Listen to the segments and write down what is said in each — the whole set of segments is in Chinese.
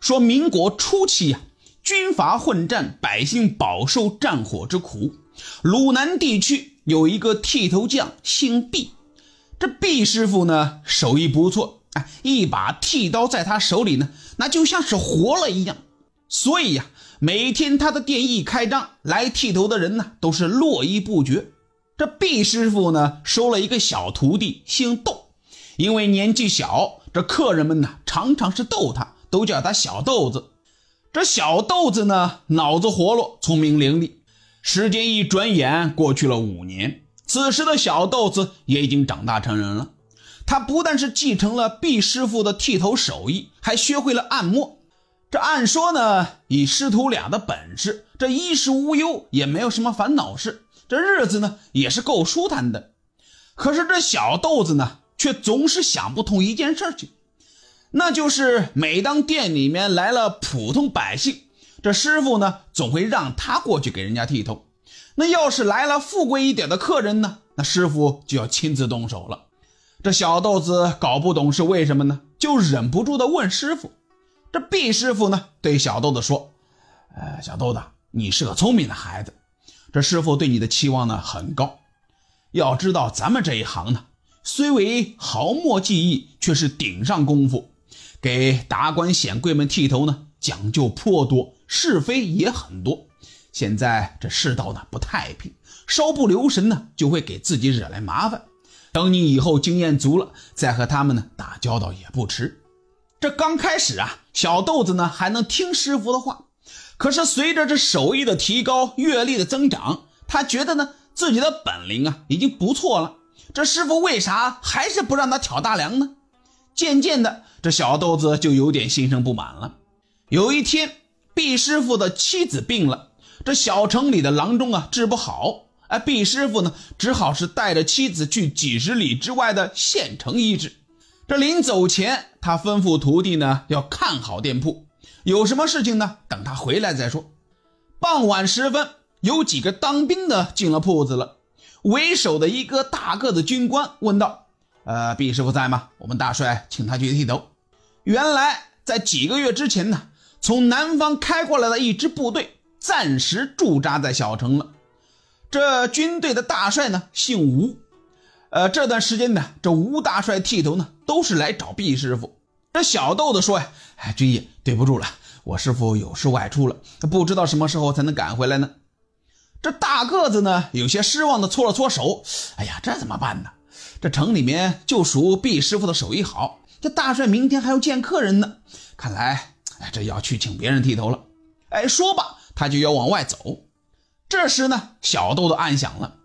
说民国初期呀，军阀混战，百姓饱受战火之苦。鲁南地区有一个剃头匠，姓毕。这毕师傅呢，手艺不错，哎，一把剃刀在他手里呢，那就像是活了一样。所以呀，每天他的店一开张，来剃头的人呢，都是络绎不绝。这毕师傅呢，收了一个小徒弟，姓窦，因为年纪小，这客人们呢，常常是逗他。都叫他小豆子，这小豆子呢，脑子活络，聪明伶俐。时间一转眼过去了五年，此时的小豆子也已经长大成人了。他不但是继承了毕师傅的剃头手艺，还学会了按摩。这按说呢，以师徒俩的本事，这衣食无忧，也没有什么烦恼事，这日子呢也是够舒坦的。可是这小豆子呢，却总是想不通一件事情。那就是每当店里面来了普通百姓，这师傅呢总会让他过去给人家剃头。那要是来了富贵一点的客人呢，那师傅就要亲自动手了。这小豆子搞不懂是为什么呢，就忍不住的问师傅。这毕师傅呢对小豆子说：“呃，小豆子，你是个聪明的孩子，这师傅对你的期望呢很高。要知道咱们这一行呢，虽为毫末技艺，却是顶上功夫。”给达官显贵们剃头呢，讲究颇多，是非也很多。现在这世道呢不太平，稍不留神呢，就会给自己惹来麻烦。等你以后经验足了，再和他们呢打交道也不迟。这刚开始啊，小豆子呢还能听师傅的话，可是随着这手艺的提高，阅历的增长，他觉得呢自己的本领啊已经不错了。这师傅为啥还是不让他挑大梁呢？渐渐的。这小豆子就有点心生不满了。有一天，毕师傅的妻子病了，这小城里的郎中啊治不好，哎，毕师傅呢只好是带着妻子去几十里之外的县城医治。这临走前，他吩咐徒弟呢要看好店铺，有什么事情呢等他回来再说。傍晚时分，有几个当兵的进了铺子了，为首的一个大个子军官问道。呃，毕师傅在吗？我们大帅请他去剃头。原来在几个月之前呢，从南方开过来的一支部队暂时驻扎在小城了。这军队的大帅呢姓吴。呃，这段时间呢，这吴大帅剃头呢都是来找毕师傅。这小豆子说呀：“哎，军爷，对不住了，我师傅有事外出了，不知道什么时候才能赶回来呢。”这大个子呢有些失望的搓了搓手：“哎呀，这怎么办呢？”这城里面就属毕师傅的手艺好，这大帅明天还要见客人呢，看来哎，这要去请别人剃头了。哎，说吧，他就要往外走。这时呢，小豆豆暗想了，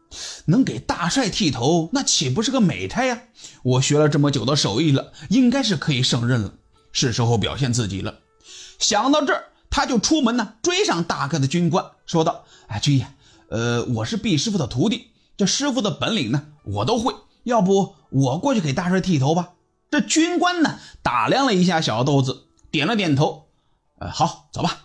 能给大帅剃头，那岂不是个美差呀？我学了这么久的手艺了，应该是可以胜任了，是时候表现自己了。想到这儿，他就出门呢，追上大哥的军官，说道：“哎，军爷，呃，我是毕师傅的徒弟，这师傅的本领呢，我都会。”要不我过去给大帅剃头吧？这军官呢打量了一下小豆子，点了点头。呃，好，走吧。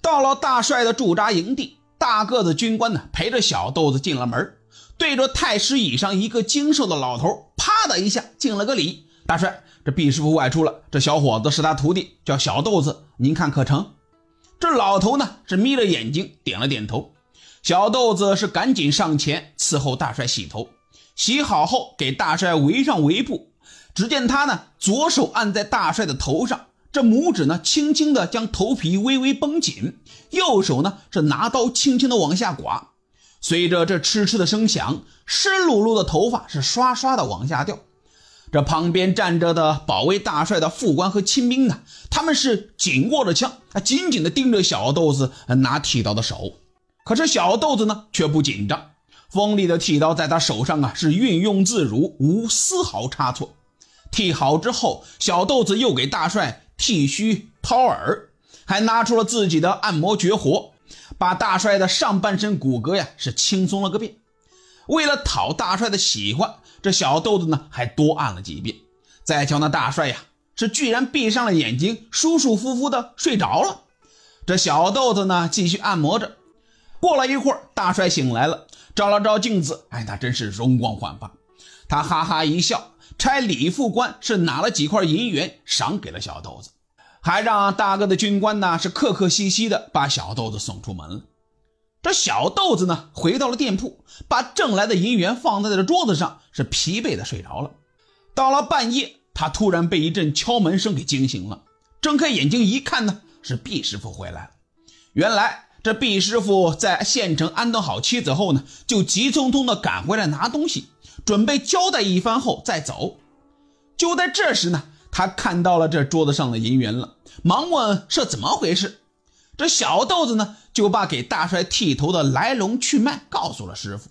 到了大帅的驻扎营地，大个子军官呢陪着小豆子进了门，对着太师椅上一个精瘦的老头，啪的一下敬了个礼。大帅，这毕师傅外出了，这小伙子是他徒弟，叫小豆子，您看可成？这老头呢是眯着眼睛点了点头。小豆子是赶紧上前伺候大帅洗头。洗好后，给大帅围上围布。只见他呢，左手按在大帅的头上，这拇指呢，轻轻的将头皮微微绷紧；右手呢，是拿刀轻轻的往下刮。随着这哧哧的声响，湿漉漉的头发是刷刷的往下掉。这旁边站着的保卫大帅的副官和亲兵呢，他们是紧握着枪，啊，紧紧的盯着小豆子拿剃刀的手。可是小豆子呢，却不紧张。锋利的剃刀在他手上啊，是运用自如，无丝毫差错。剃好之后，小豆子又给大帅剃须、掏耳，还拿出了自己的按摩绝活，把大帅的上半身骨骼呀是轻松了个遍。为了讨大帅的喜欢，这小豆子呢还多按了几遍。再瞧那大帅呀，是居然闭上了眼睛，舒舒服服的睡着了。这小豆子呢继续按摩着。过了一会儿，大帅醒来了。照了照镜子，哎，那真是容光焕发。他哈哈一笑，差李副官是拿了几块银元赏给了小豆子。还让大哥的军官呢是客客气气的把小豆子送出门了。这小豆子呢回到了店铺，把挣来的银元放在了桌子上，是疲惫的睡着了。到了半夜，他突然被一阵敲门声给惊醒了，睁开眼睛一看呢，是毕师傅回来了。原来这毕师傅在县城安顿好妻子后呢，就急匆匆的赶回来拿东西，准备交代一番后再走。就在这时呢。他看到了这桌子上的银元了，忙问是怎么回事。这小豆子呢，就把给大帅剃头的来龙去脉告诉了师傅。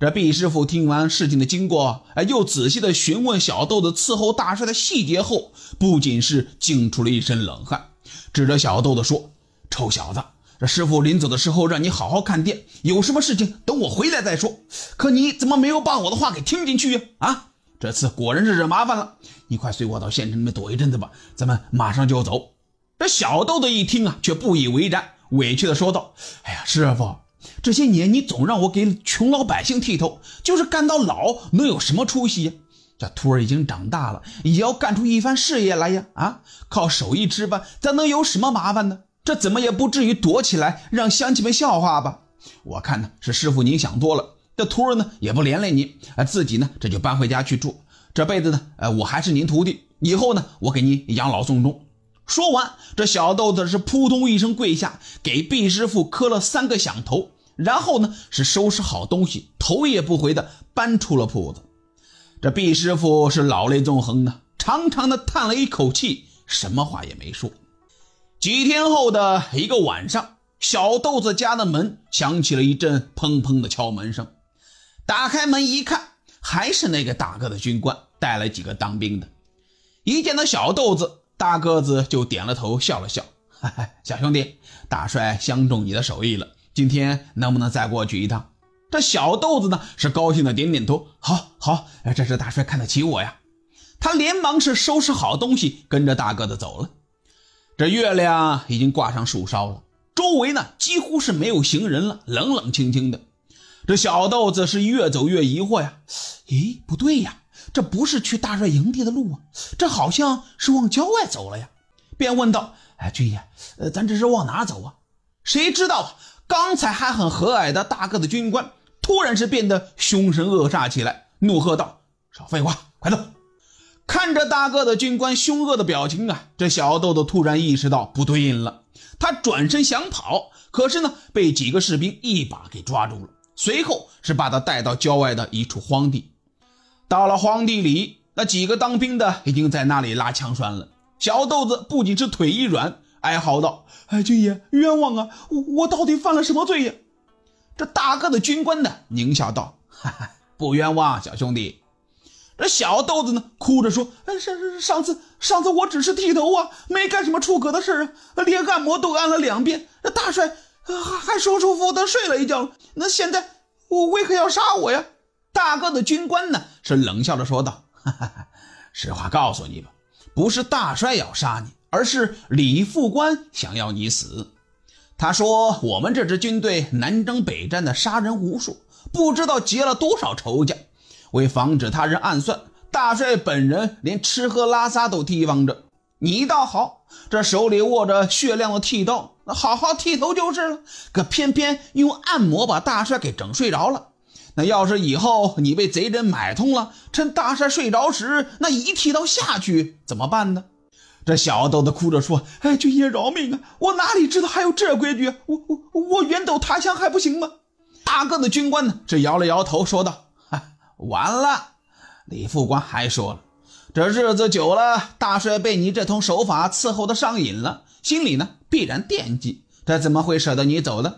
这毕师傅听完事情的经过，哎，又仔细的询问小豆子伺候大帅的细节后，不仅是惊出了一身冷汗，指着小豆子说：“臭小子，这师傅临走的时候让你好好看店，有什么事情等我回来再说。可你怎么没有把我的话给听进去呀？啊！”这次果然是惹麻烦了，你快随我到县城里面躲一阵子吧，咱们马上就走。这小豆豆一听啊，却不以为然，委屈的说道：“哎呀，师傅，这些年你总让我给穷老百姓剃头，就是干到老能有什么出息呀？这徒儿已经长大了，也要干出一番事业来呀！啊，靠手艺吃饭，咱能有什么麻烦呢？这怎么也不至于躲起来让乡亲们笑话吧？我看呢，是师傅您想多了。”这徒儿呢也不连累您，啊，自己呢这就搬回家去住。这辈子呢，呃，我还是您徒弟，以后呢，我给您养老送终。说完，这小豆子是扑通一声跪下，给毕师傅磕了三个响头，然后呢是收拾好东西，头也不回的搬出了铺子。这毕师傅是老泪纵横的，长长的叹了一口气，什么话也没说。几天后的一个晚上，小豆子家的门响起了一阵砰砰的敲门声。打开门一看，还是那个大个子军官带了几个当兵的。一见到小豆子，大个子就点了头，笑了笑：“哈哈，小兄弟，大帅相中你的手艺了，今天能不能再过去一趟？”这小豆子呢，是高兴的点点头：“好，好，这是大帅看得起我呀。”他连忙是收拾好东西，跟着大个子走了。这月亮已经挂上树梢了，周围呢几乎是没有行人了，冷冷清清的。这小豆子是越走越疑惑呀，咦，不对呀，这不是去大帅营地的路啊，这好像是往郊外走了呀。便问道：“哎，军爷，呃，咱这是往哪走啊？”谁知道刚才还很和蔼的大个子军官，突然是变得凶神恶煞起来，怒喝道：“少废话，快走！”看着大个子军官凶恶的表情啊，这小豆豆突然意识到不对劲了，他转身想跑，可是呢，被几个士兵一把给抓住了。随后是把他带到郊外的一处荒地，到了荒地里，那几个当兵的已经在那里拉枪栓了。小豆子不仅是腿一软，哀嚎道：“哎，军爷，冤枉啊！我我到底犯了什么罪呀？”这大个的军官呢，狞笑道：“哈哈，不冤枉，小兄弟。”这小豆子呢，哭着说：“上上上次上次我只是剃头啊，没干什么出格的事啊，连按摩都按了两遍。这大帅。”还还舒舒服服的睡了一觉，那现在我为何要杀我呀？大个的军官呢，是冷笑着说道：“哈哈，实话告诉你吧，不是大帅要杀你，而是李副官想要你死。他说我们这支军队南征北战的杀人无数，不知道结了多少仇家。为防止他人暗算，大帅本人连吃喝拉撒都提防着。”你倒好，这手里握着血亮的剃刀，那好好剃头就是了。可偏偏用按摩把大帅给整睡着了。那要是以后你被贼人买通了，趁大帅睡着时，那一剃刀下去怎么办呢？这小豆子哭着说：“哎，军爷饶命啊！我哪里知道还有这规矩？我我我远走他乡还不行吗？”大个子军官呢，这摇了摇头说道：“完了。”李副官还说了。这日子久了，大帅被你这通手法伺候的上瘾了，心里呢必然惦记，这怎么会舍得你走呢？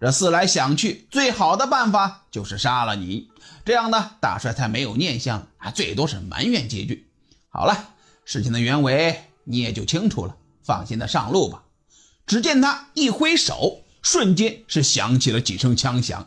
这思来想去，最好的办法就是杀了你，这样呢，大帅才没有念想，还最多是埋怨几句。好了，事情的原委你也就清楚了，放心的上路吧。只见他一挥手，瞬间是响起了几声枪响。